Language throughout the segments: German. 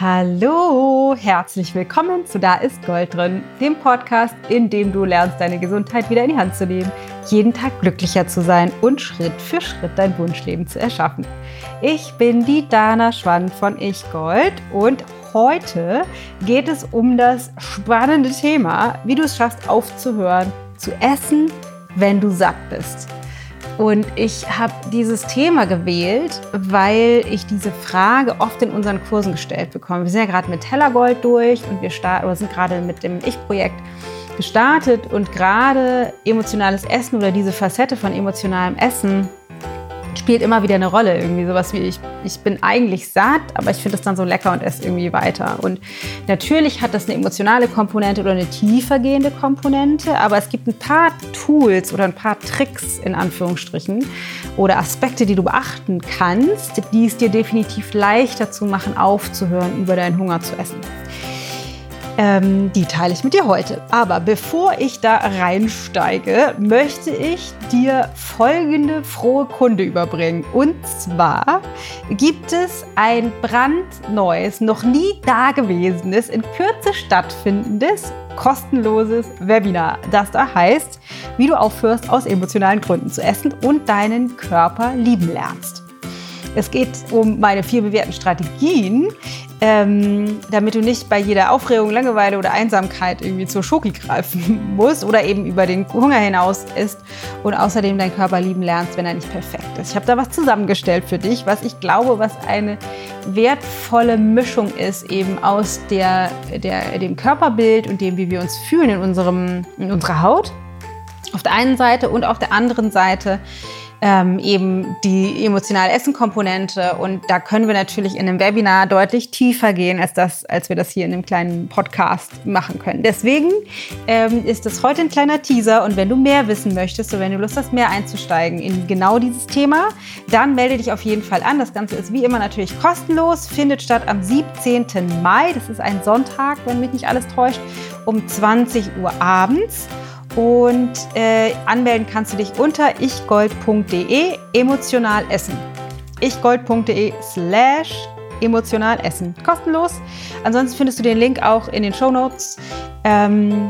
Hallo, herzlich willkommen zu Da ist Gold drin, dem Podcast, in dem du lernst, deine Gesundheit wieder in die Hand zu nehmen, jeden Tag glücklicher zu sein und Schritt für Schritt dein Wunschleben zu erschaffen. Ich bin die Dana Schwann von Ich Gold und heute geht es um das spannende Thema, wie du es schaffst aufzuhören zu essen, wenn du satt bist. Und ich habe dieses Thema gewählt, weil ich diese Frage oft in unseren Kursen gestellt bekomme. Wir sind ja gerade mit Tellergold durch und wir oder sind gerade mit dem Ich-Projekt gestartet und gerade emotionales Essen oder diese Facette von emotionalem Essen spielt immer wieder eine Rolle. Irgendwie sowas wie ich, ich bin eigentlich satt, aber ich finde es dann so lecker und esse irgendwie weiter. Und natürlich hat das eine emotionale Komponente oder eine tiefergehende Komponente, aber es gibt ein paar Tools oder ein paar Tricks in Anführungsstrichen oder Aspekte, die du beachten kannst, die es dir definitiv leichter zu machen, aufzuhören, über deinen Hunger zu essen. Ähm, die teile ich mit dir heute. Aber bevor ich da reinsteige, möchte ich dir folgende frohe Kunde überbringen. Und zwar gibt es ein brandneues, noch nie dagewesenes, in Kürze stattfindendes, kostenloses Webinar, das da heißt, wie du aufhörst, aus emotionalen Gründen zu essen und deinen Körper lieben lernst. Es geht um meine vier bewährten Strategien, ähm, damit du nicht bei jeder Aufregung, Langeweile oder Einsamkeit irgendwie zur Schoki greifen musst oder eben über den Hunger hinaus isst und außerdem deinen Körper lieben lernst, wenn er nicht perfekt ist. Ich habe da was zusammengestellt für dich, was ich glaube, was eine wertvolle Mischung ist, eben aus der, der, dem Körperbild und dem, wie wir uns fühlen in, unserem, in unserer Haut auf der einen Seite und auf der anderen Seite ähm, eben die emotionale Essen-Komponente. Und da können wir natürlich in einem Webinar deutlich tiefer gehen, als, das, als wir das hier in einem kleinen Podcast machen können. Deswegen ähm, ist das heute ein kleiner Teaser. Und wenn du mehr wissen möchtest oder wenn du Lust hast, mehr einzusteigen in genau dieses Thema, dann melde dich auf jeden Fall an. Das Ganze ist wie immer natürlich kostenlos, findet statt am 17. Mai. Das ist ein Sonntag, wenn mich nicht alles täuscht, um 20 Uhr abends. Und äh, anmelden kannst du dich unter ichgold.de emotional essen. ichgold.de slash emotional essen. Kostenlos. Ansonsten findest du den Link auch in den Show Notes. Ähm,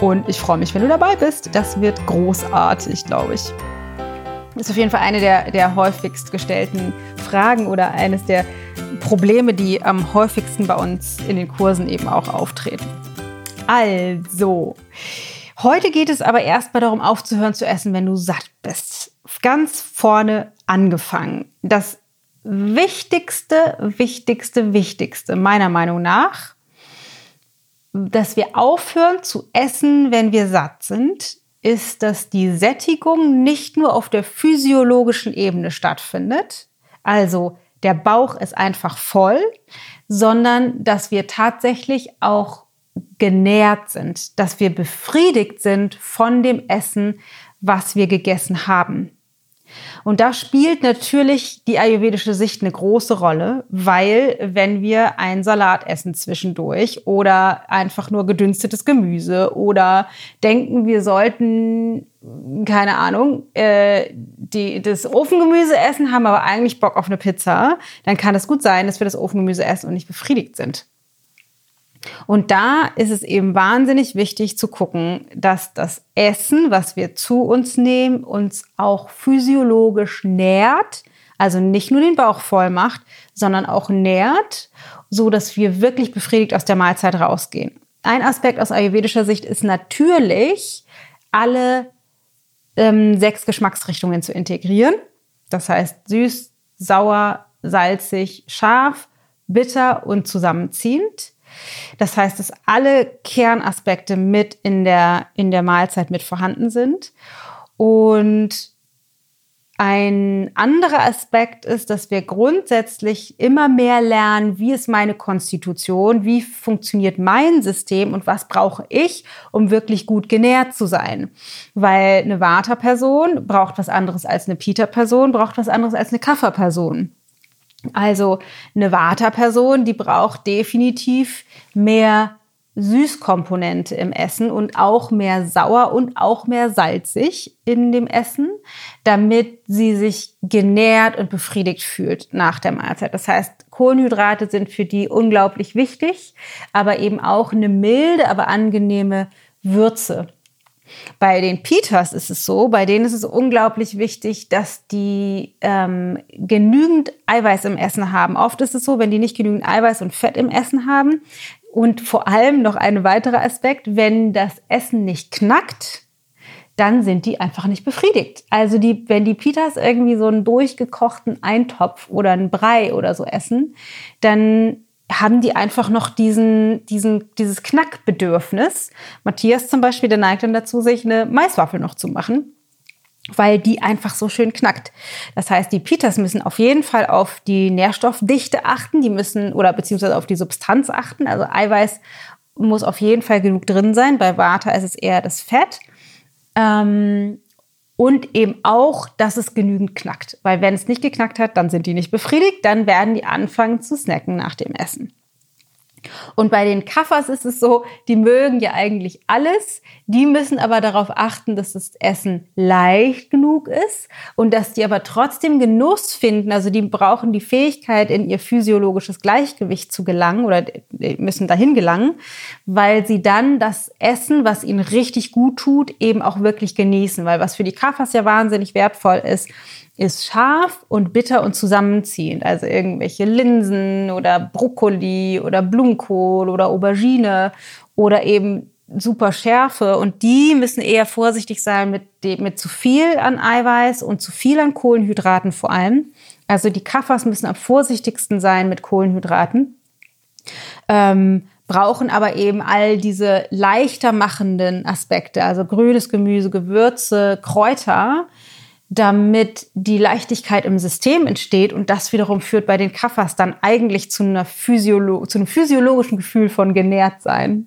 und ich freue mich, wenn du dabei bist. Das wird großartig, glaube ich. Ist auf jeden Fall eine der, der häufigst gestellten Fragen oder eines der Probleme, die am häufigsten bei uns in den Kursen eben auch auftreten. Also, Heute geht es aber erstmal darum, aufzuhören zu essen, wenn du satt bist. Ganz vorne angefangen. Das Wichtigste, Wichtigste, Wichtigste meiner Meinung nach, dass wir aufhören zu essen, wenn wir satt sind, ist, dass die Sättigung nicht nur auf der physiologischen Ebene stattfindet, also der Bauch ist einfach voll, sondern dass wir tatsächlich auch genährt sind, dass wir befriedigt sind von dem Essen, was wir gegessen haben. Und da spielt natürlich die ayurvedische Sicht eine große Rolle, weil wenn wir einen Salat essen zwischendurch oder einfach nur gedünstetes Gemüse oder denken, wir sollten, keine Ahnung, äh, die, das Ofengemüse essen, haben aber eigentlich Bock auf eine Pizza, dann kann es gut sein, dass wir das Ofengemüse essen und nicht befriedigt sind. Und da ist es eben wahnsinnig wichtig zu gucken, dass das Essen, was wir zu uns nehmen, uns auch physiologisch nährt, also nicht nur den Bauch voll macht, sondern auch nährt, so dass wir wirklich befriedigt aus der Mahlzeit rausgehen. Ein Aspekt aus ayurvedischer Sicht ist natürlich, alle ähm, sechs Geschmacksrichtungen zu integrieren. Das heißt süß, sauer, salzig, scharf, bitter und zusammenziehend. Das heißt, dass alle Kernaspekte mit in der, in der Mahlzeit mit vorhanden sind. Und ein anderer Aspekt ist, dass wir grundsätzlich immer mehr lernen, wie ist meine Konstitution, wie funktioniert mein System und was brauche ich, um wirklich gut genährt zu sein. Weil eine Vata-Person braucht was anderes als eine Pita-Person, braucht was anderes als eine Kapha-Person. Also eine Vata-Person, die braucht definitiv mehr Süßkomponente im Essen und auch mehr sauer und auch mehr salzig in dem Essen, damit sie sich genährt und befriedigt fühlt nach der Mahlzeit. Das heißt, Kohlenhydrate sind für die unglaublich wichtig, aber eben auch eine milde, aber angenehme Würze. Bei den Peters ist es so, bei denen ist es unglaublich wichtig, dass die ähm, genügend Eiweiß im Essen haben. Oft ist es so, wenn die nicht genügend Eiweiß und Fett im Essen haben. Und vor allem noch ein weiterer Aspekt, wenn das Essen nicht knackt, dann sind die einfach nicht befriedigt. Also die, wenn die Pitas irgendwie so einen durchgekochten Eintopf oder einen Brei oder so essen, dann haben die einfach noch diesen, diesen, dieses Knackbedürfnis. Matthias zum Beispiel, der neigt dann dazu, sich eine Maiswaffel noch zu machen, weil die einfach so schön knackt. Das heißt, die Pitas müssen auf jeden Fall auf die Nährstoffdichte achten, die müssen, oder beziehungsweise auf die Substanz achten. Also Eiweiß muss auf jeden Fall genug drin sein. Bei Vata ist es eher das Fett. Ähm, und eben auch, dass es genügend knackt. Weil wenn es nicht geknackt hat, dann sind die nicht befriedigt, dann werden die anfangen zu snacken nach dem Essen. Und bei den Kaffers ist es so, die mögen ja eigentlich alles, die müssen aber darauf achten, dass das Essen leicht genug ist und dass die aber trotzdem Genuss finden. Also die brauchen die Fähigkeit, in ihr physiologisches Gleichgewicht zu gelangen oder müssen dahin gelangen, weil sie dann das Essen, was ihnen richtig gut tut, eben auch wirklich genießen. Weil was für die Kaffers ja wahnsinnig wertvoll ist, ist scharf und bitter und zusammenziehend. Also irgendwelche Linsen oder Brokkoli oder Blumenkohl oder Aubergine oder eben super Schärfe. Und die müssen eher vorsichtig sein mit, mit zu viel an Eiweiß und zu viel an Kohlenhydraten vor allem. Also die Kaffers müssen am vorsichtigsten sein mit Kohlenhydraten. Ähm, brauchen aber eben all diese leichter machenden Aspekte, also grünes Gemüse, Gewürze, Kräuter, damit die Leichtigkeit im System entsteht und das wiederum führt bei den Kaffers dann eigentlich zu, einer Physiolo zu einem physiologischen Gefühl von genährt sein.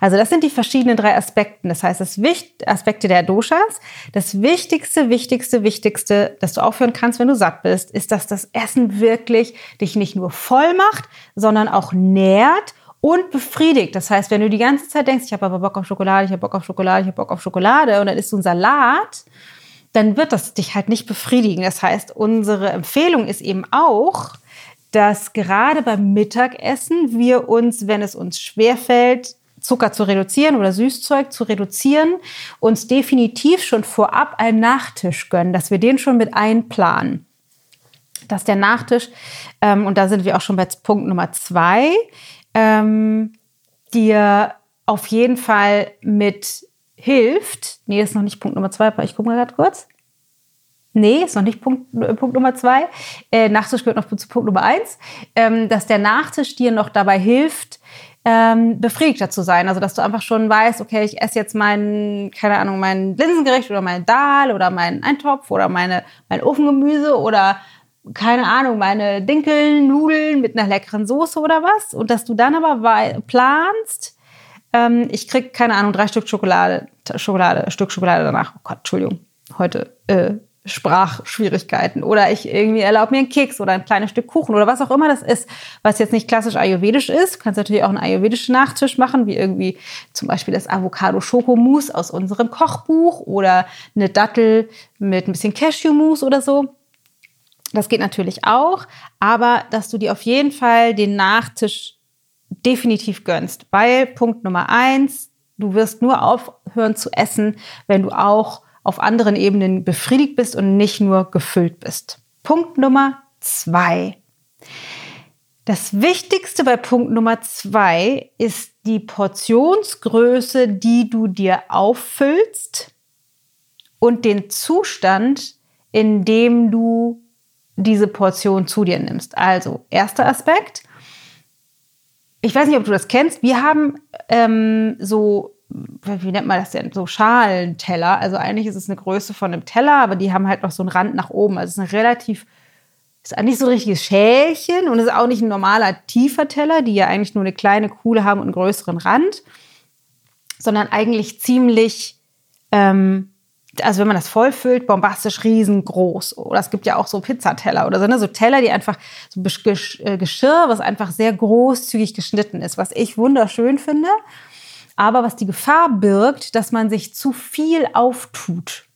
Also das sind die verschiedenen drei Aspekte. Das heißt, das Wicht Aspekte der Doshas. Das wichtigste, wichtigste, wichtigste, dass du aufhören kannst, wenn du satt bist, ist, dass das Essen wirklich dich nicht nur voll macht, sondern auch nährt und befriedigt. Das heißt, wenn du die ganze Zeit denkst, ich habe aber Bock auf Schokolade, ich habe Bock auf Schokolade, ich habe Bock auf Schokolade und dann isst du einen Salat, dann wird das dich halt nicht befriedigen. Das heißt, unsere Empfehlung ist eben auch, dass gerade beim Mittagessen wir uns, wenn es uns schwerfällt, Zucker zu reduzieren oder Süßzeug zu reduzieren, uns definitiv schon vorab einen Nachtisch gönnen, dass wir den schon mit einplanen. Dass der Nachtisch, ähm, und da sind wir auch schon bei Punkt Nummer zwei, ähm, dir auf jeden Fall mit hilft, nee, ist noch nicht Punkt Nummer zwei, ich gucke mal gerade kurz. Nee, ist noch nicht Punkt, äh, Punkt Nummer zwei. Äh, Nachtisch gehört noch zu Punkt Nummer eins, ähm, dass der Nachtisch dir noch dabei hilft, ähm, befriedigter zu sein. Also dass du einfach schon weißt, okay, ich esse jetzt mein, keine Ahnung, mein Linsengericht oder mein Dahl oder meinen Eintopf oder meine, mein Ofengemüse oder keine Ahnung, meine Dinkelnudeln mit einer leckeren Soße oder was. Und dass du dann aber planst, ähm, ich krieg, keine Ahnung, drei Stück Schokolade, Schokolade, Stück Schokolade danach. Oh Gott, Entschuldigung, heute äh, Sprachschwierigkeiten. Oder ich irgendwie erlaube mir einen Keks oder ein kleines Stück Kuchen oder was auch immer das ist, was jetzt nicht klassisch ayurvedisch ist. Du kannst natürlich auch einen ayurvedischen Nachtisch machen, wie irgendwie zum Beispiel das Avocado-Schokomousse aus unserem Kochbuch oder eine Dattel mit ein bisschen Cashew-Mousse oder so. Das geht natürlich auch, aber dass du dir auf jeden Fall den Nachtisch definitiv gönnst. Weil Punkt Nummer eins, du wirst nur aufhören zu essen, wenn du auch auf anderen Ebenen befriedigt bist und nicht nur gefüllt bist. Punkt Nummer zwei. Das Wichtigste bei Punkt Nummer zwei ist die Portionsgröße, die du dir auffüllst und den Zustand, in dem du diese Portion zu dir nimmst. Also, erster Aspekt, ich weiß nicht, ob du das kennst. Wir haben ähm, so, wie nennt man das denn? So Schalenteller. Also eigentlich ist es eine Größe von einem Teller, aber die haben halt noch so einen Rand nach oben. Also es ist eine relativ, ist nicht so ein richtiges Schälchen und ist auch nicht ein normaler tiefer Teller, die ja eigentlich nur eine kleine Kuhle haben und einen größeren Rand, sondern eigentlich ziemlich ähm, also wenn man das vollfüllt, bombastisch riesengroß. Oder es gibt ja auch so Pizzateller oder so, ne? so Teller, die einfach so äh, Geschirr, was einfach sehr großzügig geschnitten ist, was ich wunderschön finde. Aber was die Gefahr birgt, dass man sich zu viel auftut.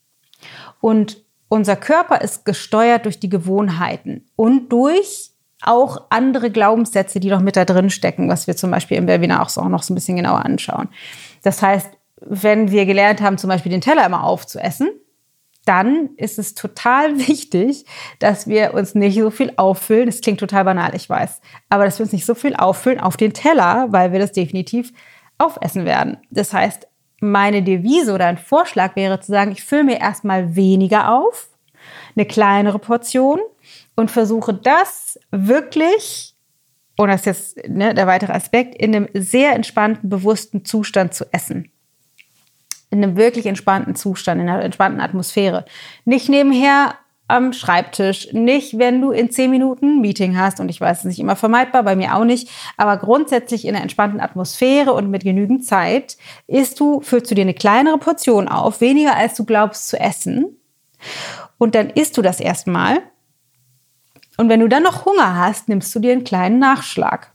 Und unser Körper ist gesteuert durch die Gewohnheiten und durch auch andere Glaubenssätze, die noch mit da drin stecken, was wir zum Beispiel im Webinar auch, so, auch noch so ein bisschen genauer anschauen. Das heißt, wenn wir gelernt haben, zum Beispiel den Teller immer aufzuessen, dann ist es total wichtig, dass wir uns nicht so viel auffüllen. Das klingt total banal, ich weiß. Aber dass wir uns nicht so viel auffüllen auf den Teller, weil wir das definitiv aufessen werden. Das heißt, meine Devise oder ein Vorschlag wäre zu sagen, ich fülle mir erstmal weniger auf, eine kleinere Portion und versuche das wirklich, und das ist jetzt ne, der weitere Aspekt, in einem sehr entspannten, bewussten Zustand zu essen in einem wirklich entspannten Zustand, in einer entspannten Atmosphäre. Nicht nebenher am Schreibtisch, nicht wenn du in zehn Minuten ein Meeting hast und ich weiß, es ist nicht immer vermeidbar, bei mir auch nicht, aber grundsätzlich in einer entspannten Atmosphäre und mit genügend Zeit isst du, füllst du dir eine kleinere Portion auf, weniger als du glaubst zu essen und dann isst du das erstmal und wenn du dann noch Hunger hast, nimmst du dir einen kleinen Nachschlag.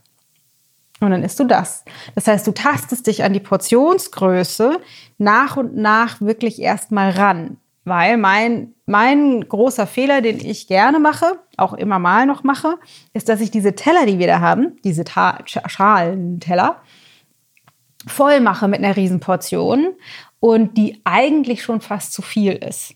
Und dann isst du das. Das heißt, du tastest dich an die Portionsgröße nach und nach wirklich erstmal ran. Weil mein, mein großer Fehler, den ich gerne mache, auch immer mal noch mache, ist, dass ich diese Teller, die wir da haben, diese Ta Schalenteller, voll mache mit einer Riesenportion und die eigentlich schon fast zu viel ist.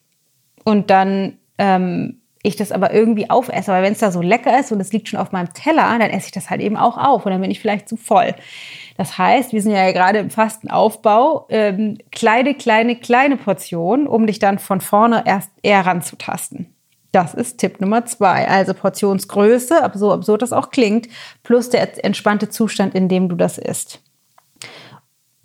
Und dann ähm, ich das aber irgendwie aufesse. Aber wenn es da so lecker ist und es liegt schon auf meinem Teller, dann esse ich das halt eben auch auf und dann bin ich vielleicht zu voll. Das heißt, wir sind ja gerade im Fastenaufbau, ähm, kleine, kleine, kleine Portionen, um dich dann von vorne erst eher ranzutasten. Das ist Tipp Nummer zwei. Also Portionsgröße, so absurd das auch klingt, plus der entspannte Zustand, in dem du das isst.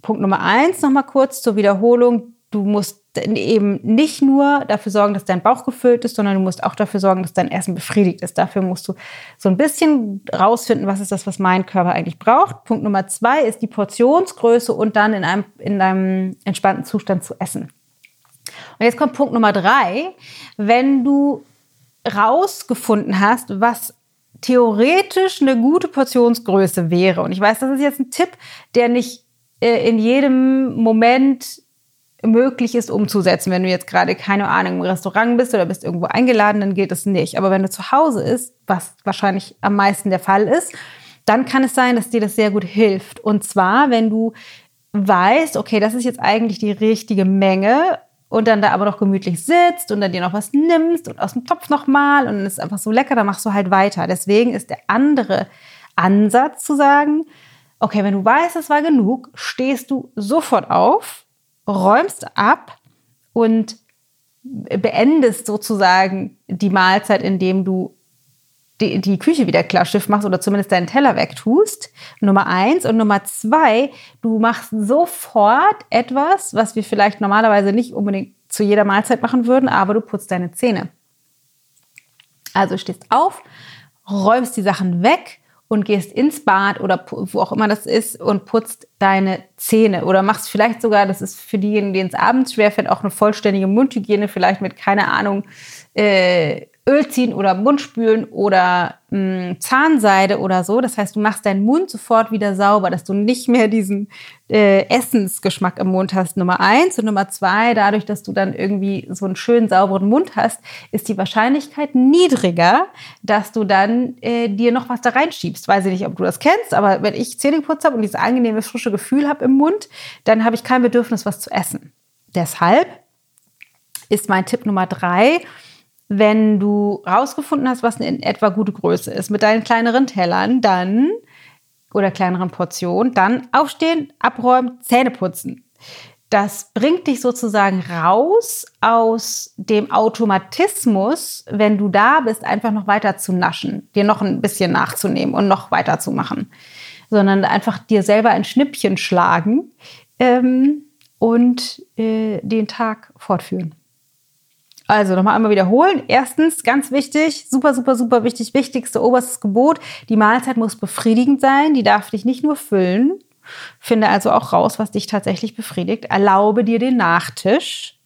Punkt Nummer eins, nochmal kurz zur Wiederholung. Du musst eben nicht nur dafür sorgen, dass dein Bauch gefüllt ist, sondern du musst auch dafür sorgen, dass dein Essen befriedigt ist. Dafür musst du so ein bisschen rausfinden, was ist das, was mein Körper eigentlich braucht. Punkt Nummer zwei ist die Portionsgröße und dann in einem, in einem entspannten Zustand zu essen. Und jetzt kommt Punkt Nummer drei. Wenn du rausgefunden hast, was theoretisch eine gute Portionsgröße wäre, und ich weiß, das ist jetzt ein Tipp, der nicht äh, in jedem Moment möglich ist umzusetzen. Wenn du jetzt gerade, keine Ahnung, im Restaurant bist oder bist irgendwo eingeladen, dann gilt das nicht. Aber wenn du zu Hause ist, was wahrscheinlich am meisten der Fall ist, dann kann es sein, dass dir das sehr gut hilft. Und zwar, wenn du weißt, okay, das ist jetzt eigentlich die richtige Menge und dann da aber noch gemütlich sitzt und dann dir noch was nimmst und aus dem Topf nochmal und es ist einfach so lecker, dann machst du halt weiter. Deswegen ist der andere Ansatz zu sagen, okay, wenn du weißt, es war genug, stehst du sofort auf räumst ab und beendest sozusagen die Mahlzeit, indem du die, die Küche wieder klar Schiff machst oder zumindest deinen Teller wegtust. Nummer eins. Und Nummer zwei, du machst sofort etwas, was wir vielleicht normalerweise nicht unbedingt zu jeder Mahlzeit machen würden, aber du putzt deine Zähne. Also stehst auf, räumst die Sachen weg und gehst ins Bad oder wo auch immer das ist und putzt deine Zähne. Oder machst vielleicht sogar, das ist für diejenigen, denen es abends schwerfällt, auch eine vollständige Mundhygiene, vielleicht mit, keine Ahnung, äh, Öl ziehen oder Mund spülen oder mh, hm, Zahnseide oder so. Das heißt, du machst deinen Mund sofort wieder sauber, dass du nicht mehr diesen äh, Essensgeschmack im Mund hast. Nummer eins und Nummer zwei, dadurch, dass du dann irgendwie so einen schönen sauberen Mund hast, ist die Wahrscheinlichkeit niedriger, dass du dann äh, dir noch was da reinschiebst. Weiß ich nicht, ob du das kennst, aber wenn ich Zähne geputzt habe und dieses angenehme frische Gefühl habe im Mund, dann habe ich kein Bedürfnis, was zu essen. Deshalb ist mein Tipp Nummer drei, wenn du rausgefunden hast, was in etwa gute Größe ist, mit deinen kleineren Tellern, dann oder kleineren Portionen, dann aufstehen, abräumen, Zähne putzen. Das bringt dich sozusagen raus aus dem Automatismus, wenn du da bist, einfach noch weiter zu naschen, dir noch ein bisschen nachzunehmen und noch weiter zu machen, sondern einfach dir selber ein Schnippchen schlagen ähm, und äh, den Tag fortführen. Also nochmal einmal wiederholen. Erstens, ganz wichtig, super, super, super wichtig, wichtigste oberstes Gebot, die Mahlzeit muss befriedigend sein, die darf dich nicht nur füllen. Finde also auch raus, was dich tatsächlich befriedigt. Erlaube dir den Nachtisch.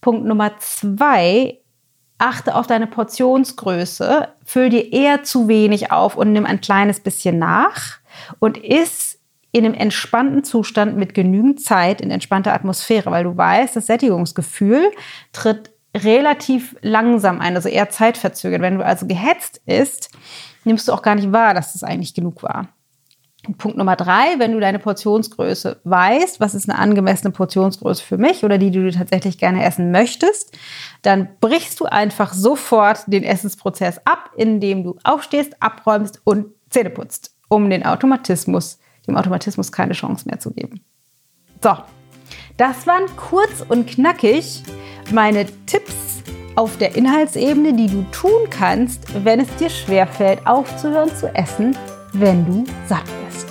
Punkt Nummer zwei, achte auf deine Portionsgröße, füll dir eher zu wenig auf und nimm ein kleines bisschen nach und iss in einem entspannten Zustand mit genügend Zeit in entspannter Atmosphäre, weil du weißt, das Sättigungsgefühl tritt relativ langsam ein, also eher zeitverzögert. Wenn du also gehetzt isst, nimmst du auch gar nicht wahr, dass das eigentlich genug war. Punkt Nummer drei, wenn du deine Portionsgröße weißt, was ist eine angemessene Portionsgröße für mich oder die, die du tatsächlich gerne essen möchtest, dann brichst du einfach sofort den Essensprozess ab, indem du aufstehst, abräumst und Zähne putzt, um den Automatismus, dem Automatismus keine Chance mehr zu geben. So, das waren kurz und knackig meine Tipps auf der Inhaltsebene, die du tun kannst, wenn es dir schwerfällt, aufzuhören zu essen, wenn du satt bist.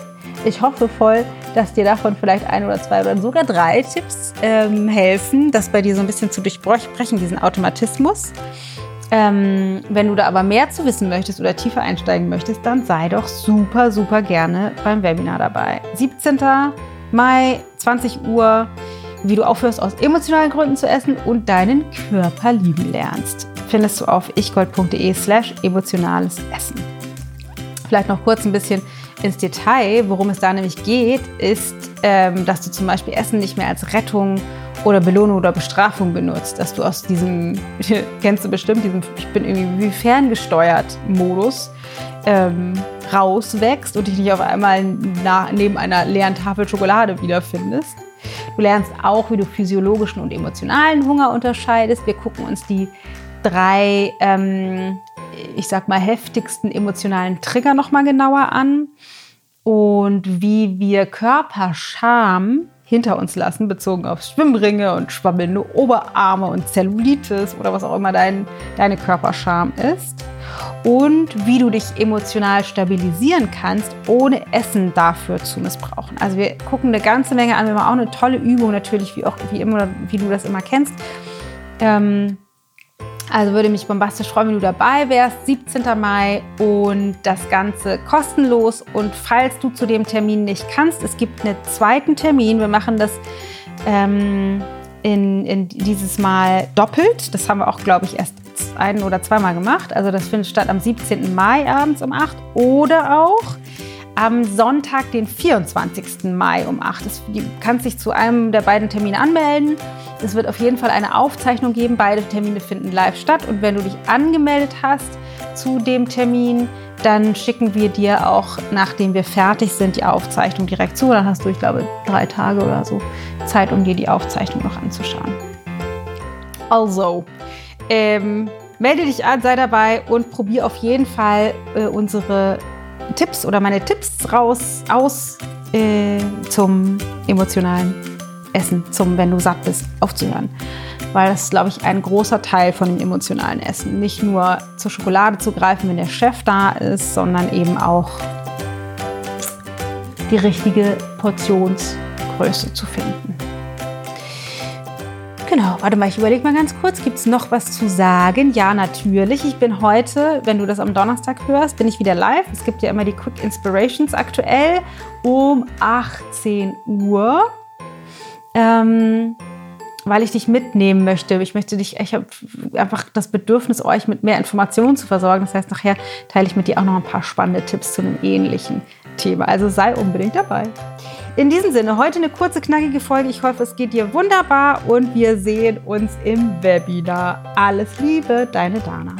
Ich hoffe voll, dass dir davon vielleicht ein oder zwei oder sogar drei Tipps ähm, helfen, das bei dir so ein bisschen zu durchbrechen, diesen Automatismus. Ähm, wenn du da aber mehr zu wissen möchtest oder tiefer einsteigen möchtest, dann sei doch super, super gerne beim Webinar dabei. 17. Mai, 20 Uhr, wie du aufhörst, aus emotionalen Gründen zu essen und deinen Körper lieben lernst. Findest du auf ichgold.de slash emotionales Essen. Vielleicht noch kurz ein bisschen ins Detail, worum es da nämlich geht, ist, ähm, dass du zum Beispiel Essen nicht mehr als Rettung oder Belohnung oder Bestrafung benutzt, dass du aus diesem, kennst du bestimmt, diesem ich bin irgendwie wie ferngesteuert Modus ähm, rauswächst und dich nicht auf einmal nach, neben einer leeren Tafel Schokolade wiederfindest. Du lernst auch, wie du physiologischen und emotionalen Hunger unterscheidest. Wir gucken uns die drei ähm, ich sag mal, heftigsten emotionalen Trigger nochmal genauer an und wie wir Körperscham hinter uns lassen, bezogen auf Schwimmringe und schwabbelnde Oberarme und Zellulitis oder was auch immer dein, deine Körperscham ist. Und wie du dich emotional stabilisieren kannst, ohne Essen dafür zu missbrauchen. Also wir gucken eine ganze Menge an. Wir haben auch eine tolle Übung natürlich, wie, auch, wie, immer, wie du das immer kennst. Ähm, also würde mich bombastisch freuen, wenn du dabei wärst. 17. Mai und das Ganze kostenlos. Und falls du zu dem Termin nicht kannst, es gibt einen zweiten Termin. Wir machen das ähm, in, in dieses Mal doppelt. Das haben wir auch, glaube ich, erst ein oder zweimal gemacht. Also das findet statt am 17. Mai abends um 8 oder auch am Sonntag, den 24. Mai um 8. Das, du kannst dich zu einem der beiden Termine anmelden. Es wird auf jeden Fall eine Aufzeichnung geben. Beide Termine finden live statt. Und wenn du dich angemeldet hast zu dem Termin, dann schicken wir dir auch, nachdem wir fertig sind, die Aufzeichnung direkt zu. Dann hast du, ich glaube, drei Tage oder so Zeit, um dir die Aufzeichnung noch anzuschauen. Also, ähm, melde dich an, sei dabei und probier auf jeden Fall äh, unsere Tipps oder meine Tipps raus aus äh, zum emotionalen Essen, zum, wenn du satt bist, aufzuhören. Weil das ist, glaube ich, ein großer Teil von dem emotionalen Essen. Nicht nur zur Schokolade zu greifen, wenn der Chef da ist, sondern eben auch die richtige Portionsgröße zu finden. Genau, warte mal, ich überlege mal ganz kurz, gibt es noch was zu sagen? Ja, natürlich. Ich bin heute, wenn du das am Donnerstag hörst, bin ich wieder live. Es gibt ja immer die Quick Inspirations aktuell um 18 Uhr. Ähm, weil ich dich mitnehmen möchte. Ich möchte dich, ich habe einfach das Bedürfnis, euch mit mehr Informationen zu versorgen. Das heißt, nachher teile ich mit dir auch noch ein paar spannende Tipps zu einem ähnlichen Thema. Also sei unbedingt dabei. In diesem Sinne, heute eine kurze, knackige Folge. Ich hoffe, es geht dir wunderbar und wir sehen uns im Webinar. Alles Liebe, deine Dana.